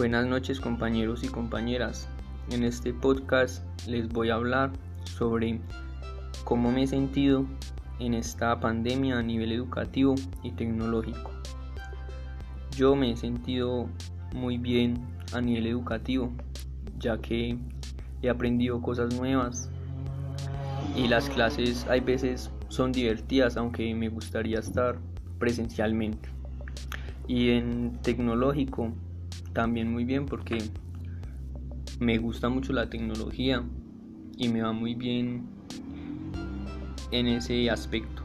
Buenas noches compañeros y compañeras. En este podcast les voy a hablar sobre cómo me he sentido en esta pandemia a nivel educativo y tecnológico. Yo me he sentido muy bien a nivel educativo, ya que he aprendido cosas nuevas y las clases hay veces son divertidas, aunque me gustaría estar presencialmente. Y en tecnológico también muy bien porque me gusta mucho la tecnología y me va muy bien en ese aspecto.